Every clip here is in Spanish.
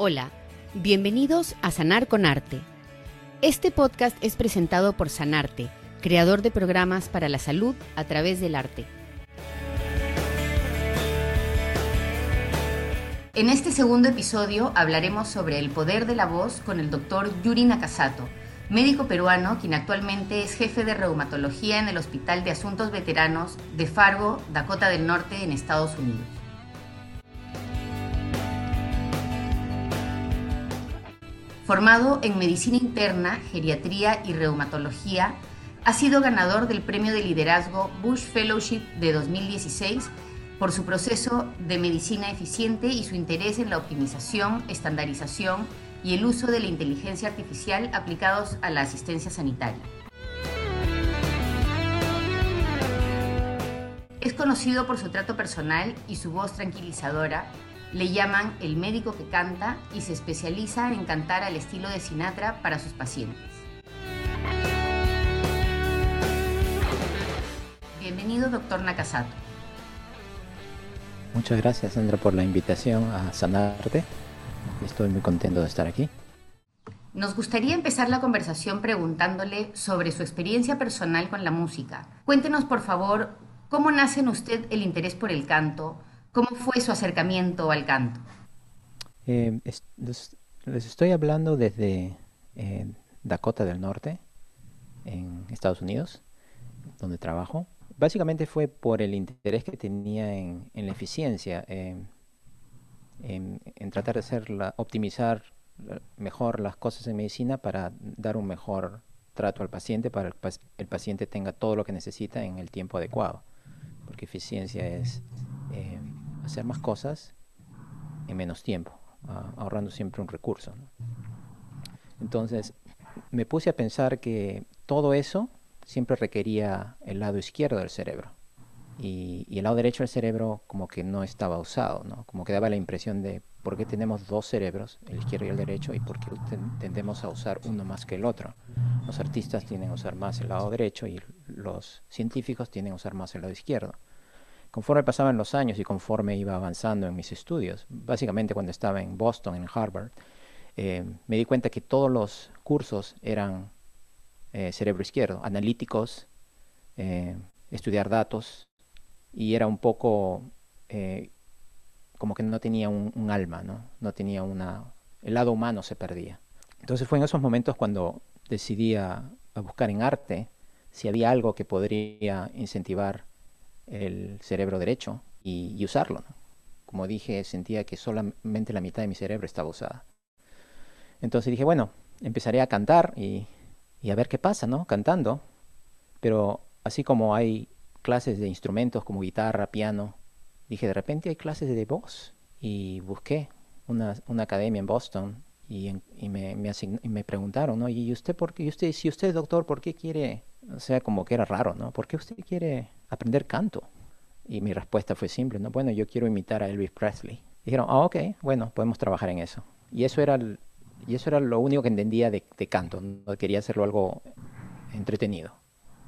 Hola, bienvenidos a Sanar con Arte. Este podcast es presentado por Sanarte, creador de programas para la salud a través del arte. En este segundo episodio hablaremos sobre el poder de la voz con el doctor Yuri Nakasato, médico peruano quien actualmente es jefe de reumatología en el Hospital de Asuntos Veteranos de Fargo, Dakota del Norte, en Estados Unidos. Formado en medicina interna, geriatría y reumatología, ha sido ganador del Premio de Liderazgo Bush Fellowship de 2016 por su proceso de medicina eficiente y su interés en la optimización, estandarización y el uso de la inteligencia artificial aplicados a la asistencia sanitaria. Es conocido por su trato personal y su voz tranquilizadora, le llaman el médico que canta y se especializa en cantar al estilo de Sinatra para sus pacientes. Bienvenido, doctor Nakasato. Muchas gracias, Sandra, por la invitación a Sanarte. Estoy muy contento de estar aquí. Nos gustaría empezar la conversación preguntándole sobre su experiencia personal con la música. Cuéntenos, por favor, cómo nace en usted el interés por el canto, ¿Cómo fue su acercamiento al canto? Eh, les, estoy hablando desde eh, Dakota del Norte, en Estados Unidos, donde trabajo. Básicamente fue por el interés que tenía en, la eficiencia, en, tratar de hacer optimizar mejor las cosas en medicina para dar un mejor trato al paciente, para que el, paciente tenga todo lo que necesita en el tiempo adecuado. Porque eficiencia es eh, hacer más cosas en menos tiempo, ahorrando siempre un recurso. Entonces, me puse a pensar que todo eso siempre requería el lado izquierdo del cerebro. Y, el lado derecho del cerebro como que no estaba usado, ¿no? Como que daba la impresión de por qué tenemos dos cerebros, el izquierdo y el derecho, y por qué tendemos a usar uno más que el otro. Los artistas tienen a usar más el lado derecho y los científicos tienen a usar más el lado izquierdo conforme pasaban los años y conforme iba avanzando en mis estudios, básicamente cuando estaba en Boston, en Harvard, eh, me di cuenta que todos los cursos eran eh, cerebro izquierdo, analíticos, eh, estudiar datos, y era un poco como que no tenía un, alma, ¿no? no tenía una... el lado humano se perdía. Entonces fue en esos momentos cuando decidí a buscar en arte si había algo que podría incentivar el cerebro derecho y, usarlo. Como dije, sentía que solamente la mitad de mi cerebro estaba usada. Entonces dije, bueno, empezaré a cantar y, a ver qué pasa, ¿no? Cantando. Pero así como hay clases de instrumentos como guitarra, piano, dije, de repente hay clases de voz. Y busqué una, academia en Boston y, me, me, preguntaron, ¿no? ¿Y usted, por qué, y usted, si usted doctor, ¿por qué quiere o sea, como que era raro, ¿no? ¿Por qué usted quiere aprender canto? Y mi respuesta fue simple, ¿no? Bueno, yo quiero imitar a Elvis Presley. Dijeron, ah, ok, bueno, podemos trabajar en eso. Y eso era, y eso era lo único que entendía de, canto. No quería hacerlo algo entretenido.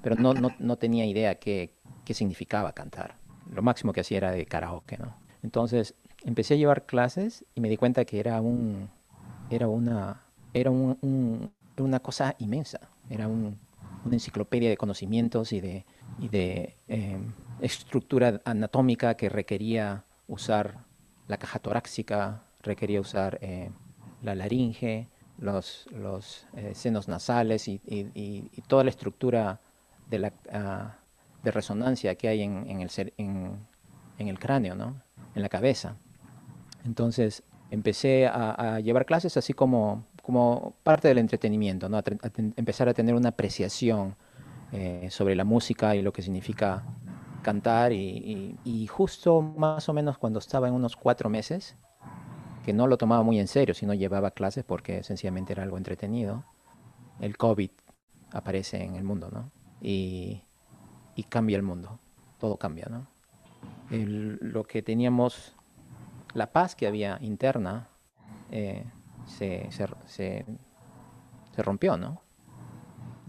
Pero no, no, no tenía idea qué, qué significaba cantar. Lo máximo que hacía era de karaoke, ¿no? Entonces empecé a llevar clases y me di cuenta que era un, era una, era un, una cosa inmensa. Era un, una enciclopedia de conocimientos y de, de eh, estructura anatómica que requería usar la caja torácica, requería usar eh, la laringe, los, los eh, senos nasales y, toda la estructura de, la, ah, de resonancia que hay en, el, en, en, el cráneo, ¿no? en la cabeza. Entonces empecé a, a llevar clases así como como parte del entretenimiento, ¿no? empezar a tener una apreciación eh, sobre la música y lo que significa cantar y, justo más o menos cuando estaba en unos cuatro meses, que no lo tomaba muy en serio, sino llevaba clases porque sencillamente era algo entretenido, el COVID aparece en el mundo, ¿no? Y, cambia el mundo, todo cambia, ¿no? lo que teníamos, la paz que había interna, eh, se, se, se, rompió, ¿no?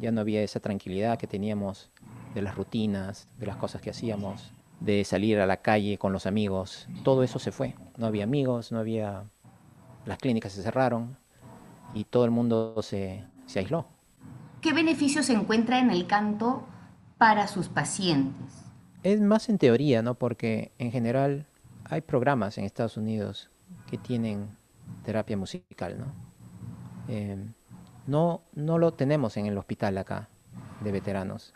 Ya no había esa tranquilidad que teníamos de las rutinas, de las cosas que hacíamos, de salir a la calle con los amigos. Todo eso se fue. No había amigos, no había las clínicas se cerraron y todo el mundo se, se aisló. ¿Qué beneficios se encuentra en el canto para sus pacientes? Es más en teoría, ¿no? Porque en general hay programas en Estados Unidos que tienen terapia musical, ¿no? Em, no, no lo tenemos en el hospital acá de veteranos,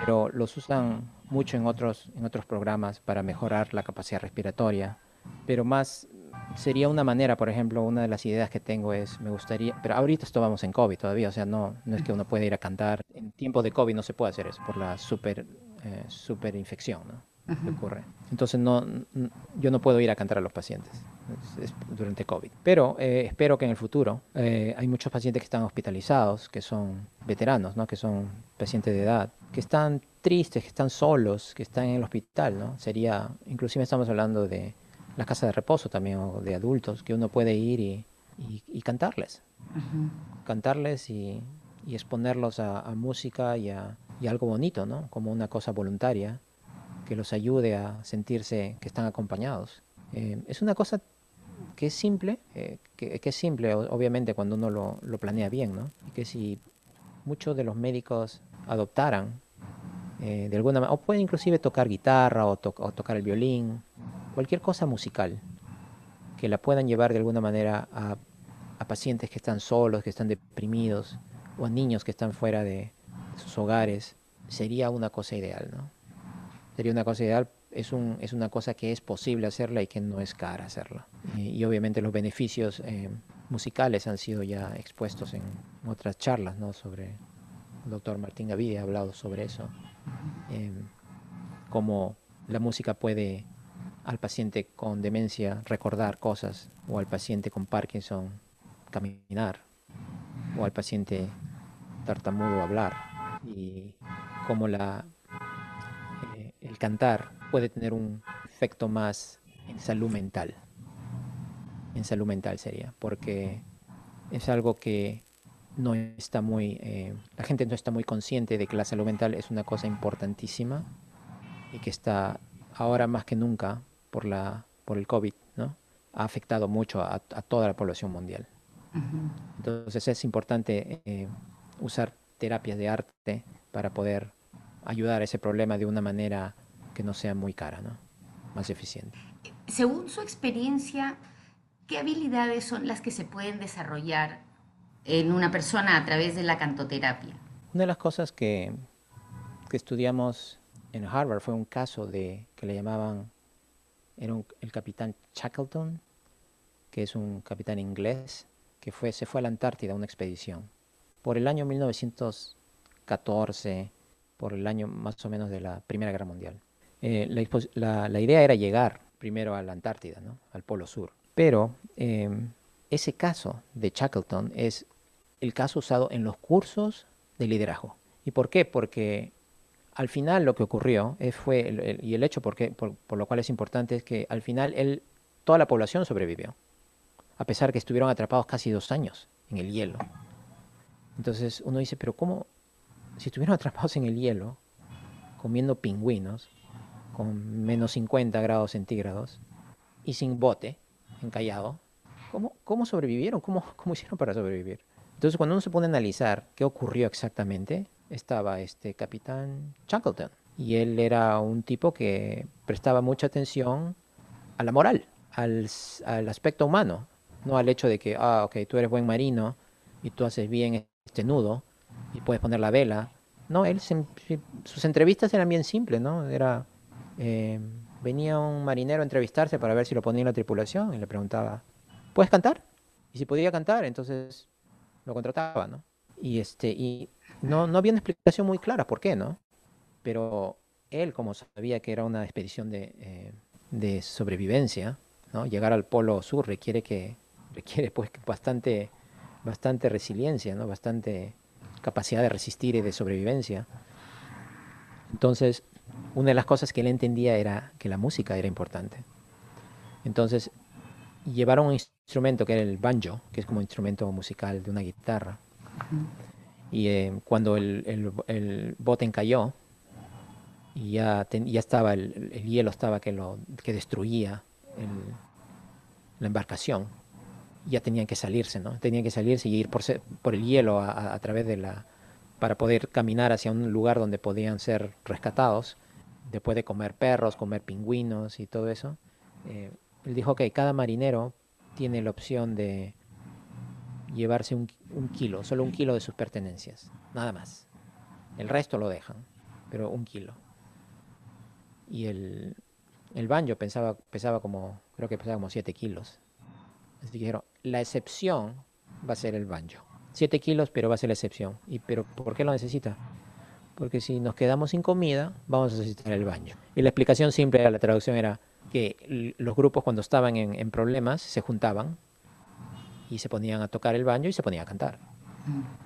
pero los usan mucho en otros, en otros programas para mejorar la capacidad respiratoria, pero más sería una manera, por ejemplo, una de las ideas que tengo es, me gustaría, pero ahorita estamos en COVID todavía, o sea, no, no es que uno puede ir a cantar, en tiempo de COVID no se puede hacer eso por la super, eh, super infección, ¿no? que ocurre. Entonces no, yo no puedo ir a cantar a los pacientes durante COVID. Pero eh, espero que en el futuro eh, hay muchos pacientes que están hospitalizados, que son veteranos, ¿no? que son pacientes de edad, que están tristes, que están solos, que están en el hospital. ¿no? Sería, inclusive estamos hablando de la casa de reposo también, o de adultos, que uno puede ir y, y, cantarles. Cantarles y, y exponerlos a, a música y a, y algo bonito, ¿no? Como una cosa voluntaria que los ayude a sentirse que están acompañados. Eh, es una cosa que es simple, eh, que, es simple obviamente cuando uno lo, lo planea bien, ¿no? Y que si muchos de los médicos adoptaran eh, de alguna manera, o pueden inclusive tocar guitarra o, o, tocar el violín, cualquier cosa musical, que la puedan llevar de alguna manera a, a, pacientes que están solos, que están deprimidos, o a niños que están fuera de sus hogares, sería una cosa ideal, ¿no? sería una cosa ideal. Es, un, es una cosa que es posible hacerla y que no es cara hacerla. y obviamente los beneficios eh, musicales han sido ya expuestos en otras charlas, ¿no? Sobre el doctor Martín Gavide ha hablado sobre eso. Eh, cómo la música puede al paciente con demencia recordar cosas, o al paciente con Parkinson caminar, o al paciente tartamudo hablar, y cómo la el cantar puede tener un efecto más en salud mental. En salud mental sería, porque es algo que no está muy, eh, la gente no está muy consciente de que la salud mental es una cosa importantísima y que está ahora más que nunca por, la, por el COVID, ¿no? Ha afectado mucho a, toda la población mundial. Entonces es importante eh, usar terapias de arte para poder ayudar a ese problema de una manera que no sea muy cara, ¿no? Más eficiente. Según su experiencia, ¿qué habilidades son las que se pueden desarrollar en una persona a través de la cantoterapia? Una de las cosas que, que estudiamos en Harvard fue un caso de que le llamaban era el capitán Shackleton, que es un capitán inglés que fue, se fue a la Antártida a una expedición. Por el año 1914 por el año más o menos de la Primera Guerra Mundial. Eh, la, idea era llegar primero a la Antártida, ¿no? al Polo Sur. Pero em, ese caso de Shackleton es el caso usado en los cursos de liderazgo. ¿Y por qué? Porque al final lo que ocurrió fue, y el hecho por, por, lo cual es importante es que al final él, toda la población sobrevivió, a pesar que estuvieron atrapados casi dos años en el hielo. Entonces uno dice, pero ¿cómo, si estuvieron atrapados en el hielo, comiendo pingüinos, con menos 50 grados centígrados, y sin bote, encallado, ¿cómo, cómo sobrevivieron? ¿Cómo, ¿Cómo hicieron para sobrevivir? Entonces, cuando uno se pone a analizar qué ocurrió exactamente, estaba este capitán Shackleton. Y él era un tipo que prestaba mucha atención a la moral, al, al, aspecto humano, no al hecho de que, ah, ok, tú eres buen marino y tú haces bien este nudo, y puedes poner la vela. No, él sus entrevistas eran bien simples, ¿no? Era eh, venía un marinero a entrevistarse para ver si lo ponía en la tripulación y le preguntaba, ¿puedes cantar? Y si podía cantar, entonces lo contrataba, ¿no? Y este y no, no había una explicación muy clara por qué, ¿no? Pero él, como sabía que era una expedición de, eh, de sobrevivencia, ¿no? Llegar al Polo Sur requiere que requiere pues bastante bastante resiliencia, ¿no? Bastante capacidad de resistir y de sobrevivencia. Entonces, una de las cosas que él entendía era que la música era importante. Entonces, llevaron un instrumento que era el banjo, que es como instrumento musical de una guitarra. Y eh, cuando el, el, bote encalló, y ya, ya estaba, el, hielo estaba que, lo, que destruía la embarcación, ya tenían que salirse, ¿no? Tenían que salirse y ir por, por el hielo a, través de la... para poder caminar hacia un lugar donde podían ser rescatados, después de comer perros, comer pingüinos y todo eso. Eh, él dijo que cada marinero tiene la opción de llevarse un, kilo, solo un kilo de sus pertenencias, nada más. El resto lo dejan, pero un kilo. Y el, el banjo pensaba, pesaba como, creo que pesaba como 7 kilos. Así dijeron, la excepción va a ser el banjo. 7 kilos, pero va a ser la excepción. ¿Y pero por qué lo necesita? Porque si nos quedamos sin comida, vamos a necesitar el banjo. Y la explicación simple de la traducción era que los grupos cuando estaban en, problemas se juntaban y se ponían a tocar el banjo y se ponían a cantar.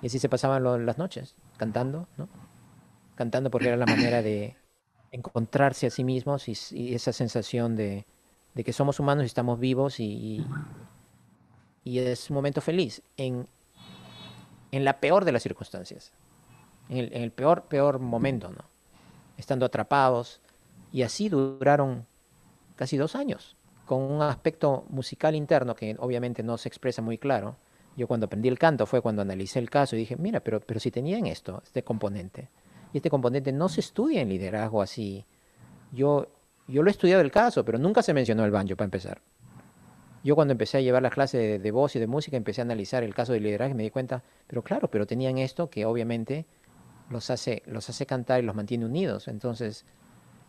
Y así se pasaban las noches, cantando, ¿no? Cantando porque era la manera de encontrarse a sí mismos y, esa sensación de, que somos humanos y estamos vivos y, y es un momento feliz en, en la peor de las circunstancias, en el, en el, peor, peor momento, ¿no? Estando atrapados. Y así duraron casi dos años, con un aspecto musical interno que obviamente no se expresa muy claro. Yo cuando aprendí el canto fue cuando analicé el caso y dije, mira, pero, pero si tenían esto, este componente, y este componente no se estudia en liderazgo así. Yo, yo lo he estudiado el caso, pero nunca se mencionó el banjo para empezar. Yo cuando empecé a llevar las clases de, voz y de música, empecé a analizar el caso de liderazgo y me di cuenta, pero claro, pero tenían esto que obviamente los hace, los hace cantar y los mantiene unidos. Entonces,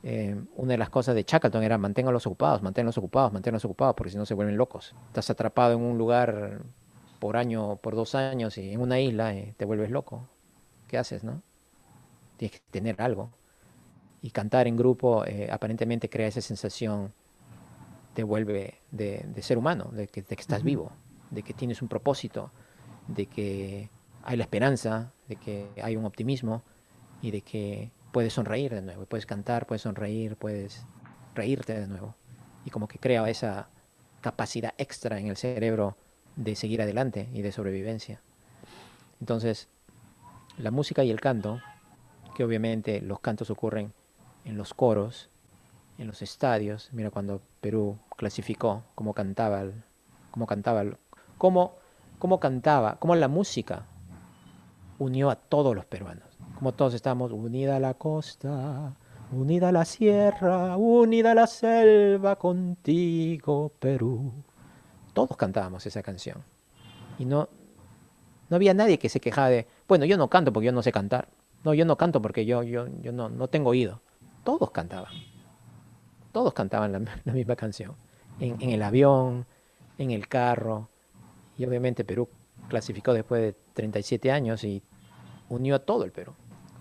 eh, una de las cosas de Shackleton era manténganlos ocupados, manténganlos ocupados, manténganlos ocupados, porque si no se vuelven locos. Estás atrapado en un lugar por año, por dos años y en una isla y te vuelves loco. ¿Qué haces, no? tienes que tener algo. Y cantar en grupo eh, aparentemente crea esa sensación, te vuelve de, ser humano, de que, estás vivo, de que tienes un propósito, de que hay la esperanza, de que hay un optimismo y de que puedes sonreír de nuevo, puedes cantar, puedes sonreír, puedes reírte de nuevo. Y como que crea esa capacidad extra en el cerebro de seguir adelante y de sobrevivencia. Entonces, la música y el canto que obviamente los cantos ocurren en los coros, en los estadios. Mira cuando Perú clasificó cómo cantaba, cómo cantaba, cómo, cómo cantaba, cómo la música unió a todos los peruanos. Como todos estamos unida la costa, unida la sierra, unida la selva contigo, Perú. Todos cantábamos esa canción. Y no, no había nadie que se quejaba de, bueno, yo no canto porque yo no sé cantar. No, yo no canto porque yo, yo, yo no, no tengo oído. Todos cantaban. Todos cantaban la, misma canción. En, en, el avión, en el carro. Y obviamente Perú clasificó después de 37 años y unió a todo el Perú.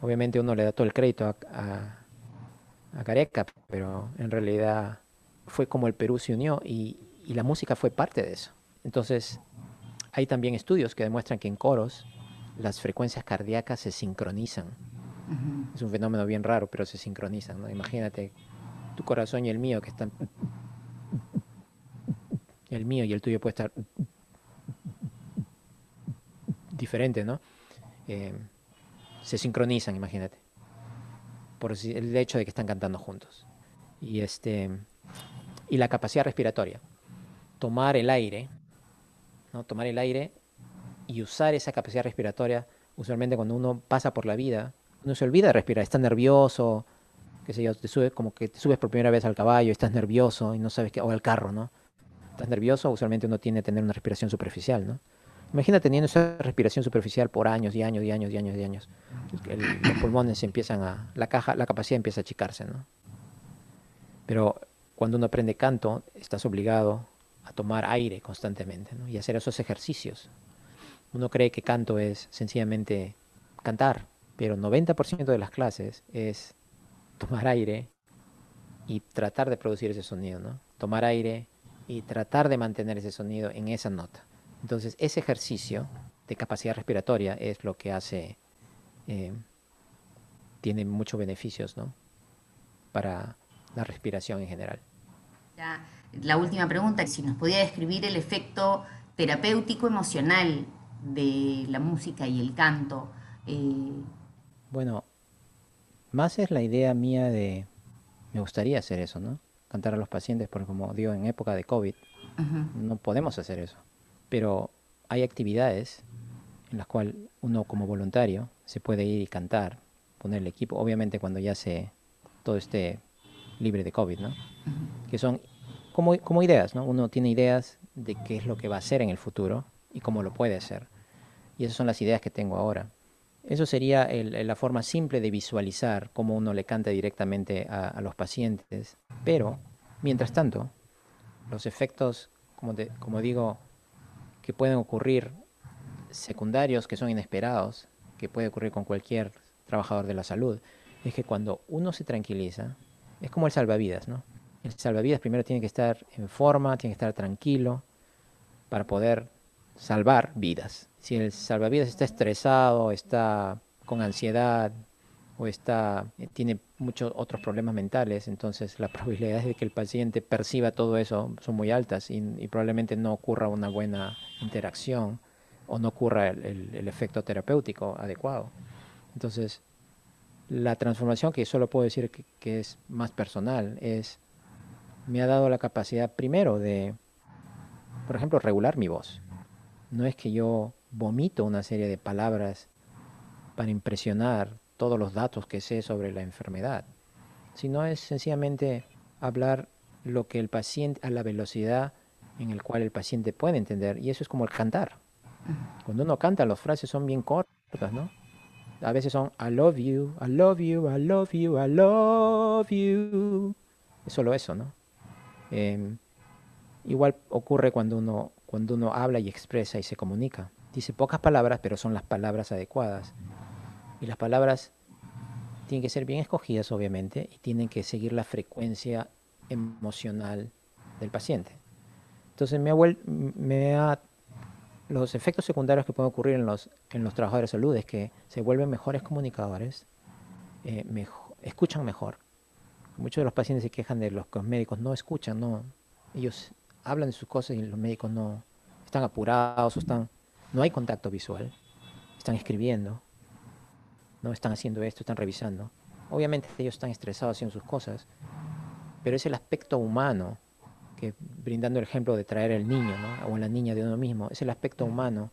Obviamente uno le da todo el crédito a, a, a Careca, pero en realidad fue como el Perú se unió y, y la música fue parte de eso. Entonces, hay también estudios que demuestran que en coros las frecuencias cardíacas se sincronizan. Es un fenómeno bien raro, pero se sincronizan. ¿no? Imagínate tu corazón y el mío que están... El mío y el tuyo puede estar diferente, ¿no? Eh, se sincronizan, imagínate. Por el hecho de que están cantando juntos. Y este y la capacidad respiratoria. Tomar el aire, ¿no? Tomar el aire y usar esa capacidad respiratoria, usualmente cuando uno pasa por la vida, uno se olvida de respirar, está nervioso, qué sé yo, te sube, como que te subes por primera vez al caballo, estás nervioso y no sabes qué, o al carro, ¿no? Estás nervioso, usualmente uno tiene que tener una respiración superficial, ¿no? Imagina teniendo esa respiración superficial por años y años y años y años y años. los pulmones empiezan a, la caja, la capacidad empieza a achicarse, ¿no? Pero cuando uno aprende canto, estás obligado a tomar aire constantemente. Y hacer esos ejercicios uno cree que canto es sencillamente cantar, pero 90% de las clases es tomar aire y tratar de producir ese sonido, ¿no? Tomar aire y tratar de mantener ese sonido en esa nota. Entonces, ese ejercicio de capacidad respiratoria es lo que hace, eh, tiene muchos beneficios, ¿no? Para la respiración en general. la última pregunta, si nos podía describir el efecto terapéutico emocional de la música y el canto? Eh, bueno, más es la idea mía de, me gustaría hacer eso, ¿no? Cantar a los pacientes, porque como digo, en época de COVID no podemos hacer eso. Pero hay actividades en las cuales uno como voluntario se puede ir y cantar, poner el equipo, obviamente cuando ya se todo esté libre de COVID, ¿no? Que son como, como ideas, ¿no? Uno tiene ideas de qué es lo que va a hacer en el futuro y cómo lo puede hacer. Y esas son las ideas que tengo ahora. Eso sería la forma simple de visualizar cómo uno le canta directamente a, los pacientes. Pero, mientras tanto, los efectos, como, como digo, que pueden ocurrir secundarios, que son inesperados, que puede ocurrir con cualquier trabajador de la salud, es que cuando uno se tranquiliza, es como el salvavidas, ¿no? El salvavidas primero tiene que estar en forma, tiene que estar tranquilo para poder salvar vidas. Si el salvavidas está estresado, está con ansiedad o está eh, tiene muchos otros problemas mentales, entonces las probabilidades de que el paciente perciba todo eso son muy altas y, probablemente no ocurra una buena interacción o no ocurra el, efecto terapéutico adecuado. Entonces, la transformación que solo puedo decir que es más personal es me ha dado la capacidad primero de, por ejemplo, regular mi voz. No es que yo vomito una serie de palabras para impresionar todos los datos que sé sobre la enfermedad, sino es sencillamente hablar lo que el paciente, a la velocidad en el cual el paciente puede entender, y eso es como el cantar. Cuando uno canta, las frases son bien cortas, ¿no? A veces son I love you, I love you, I love you, I love you. Es solo eso, ¿no? Em, igual ocurre cuando uno, cuando uno habla y expresa y se comunica. Dice pocas palabras, pero son las palabras adecuadas. Y las palabras tienen que ser bien escogidas, obviamente, y tienen que seguir la frecuencia emocional del paciente. Entonces me ha, los efectos secundarios que pueden ocurrir en los, en los trabajadores de salud es que se vuelven mejores comunicadores, eh, escuchan mejor, Muchos de los pacientes se quejan de los que los médicos no escuchan, no, ellos hablan de sus cosas y los médicos no están apurados, están, no hay contacto visual, están escribiendo, no están haciendo esto, están revisando. Obviamente ellos están estresados haciendo sus cosas, pero es el aspecto humano que brindando el ejemplo de traer el niño o la niña de uno mismo, es el aspecto humano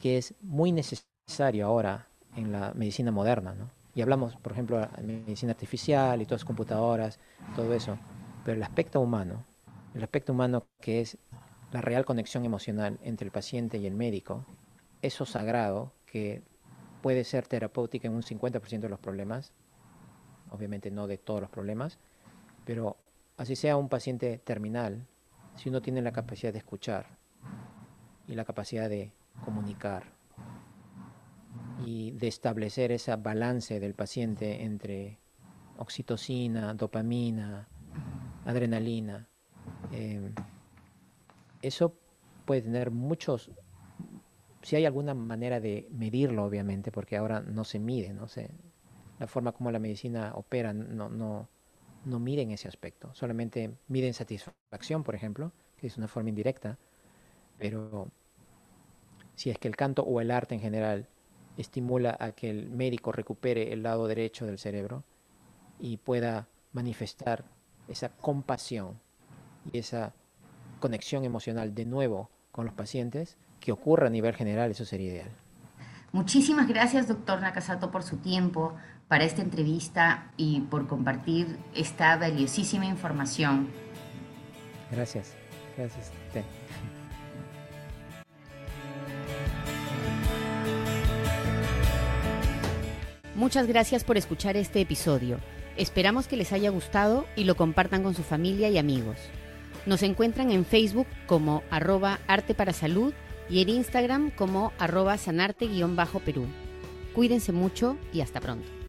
que es muy necesario ahora en la medicina moderna. ¿no? Y hablamos, por ejemplo, de medicina artificial y todas las computadoras, todo eso. Pero el aspecto humano, el aspecto humano que es la real conexión emocional entre el paciente y el médico, eso sagrado que puede ser terapéutica en un 50% de los problemas, obviamente no de todos los problemas, pero así sea un paciente terminal, si uno tiene la capacidad de escuchar y la capacidad de comunicar y de establecer ese balance del paciente entre oxitocina, dopamina, adrenalina. Eh, eso puede tener muchos, si hay alguna manera de medirlo, obviamente, porque ahora no se mide, no sé, la forma como la medicina opera no, no, no miden ese aspecto, solamente miden satisfacción, por ejemplo, que es una forma indirecta, pero si es que el canto o el arte en general estimula a que el médico recupere el lado derecho del cerebro y pueda manifestar esa compasión y esa conexión emocional de nuevo con los pacientes, que ocurra a nivel general, eso sería ideal. Muchísimas gracias, doctor Nakasato, por su tiempo para esta entrevista y por compartir esta valiosísima información. Gracias, gracias. Muchas gracias por escuchar este episodio. Esperamos que les haya gustado y lo compartan con su familia y amigos. Nos encuentran en Facebook como arroba arte para salud y en Instagram como arroba sanarte-perú. Cuídense mucho y hasta pronto.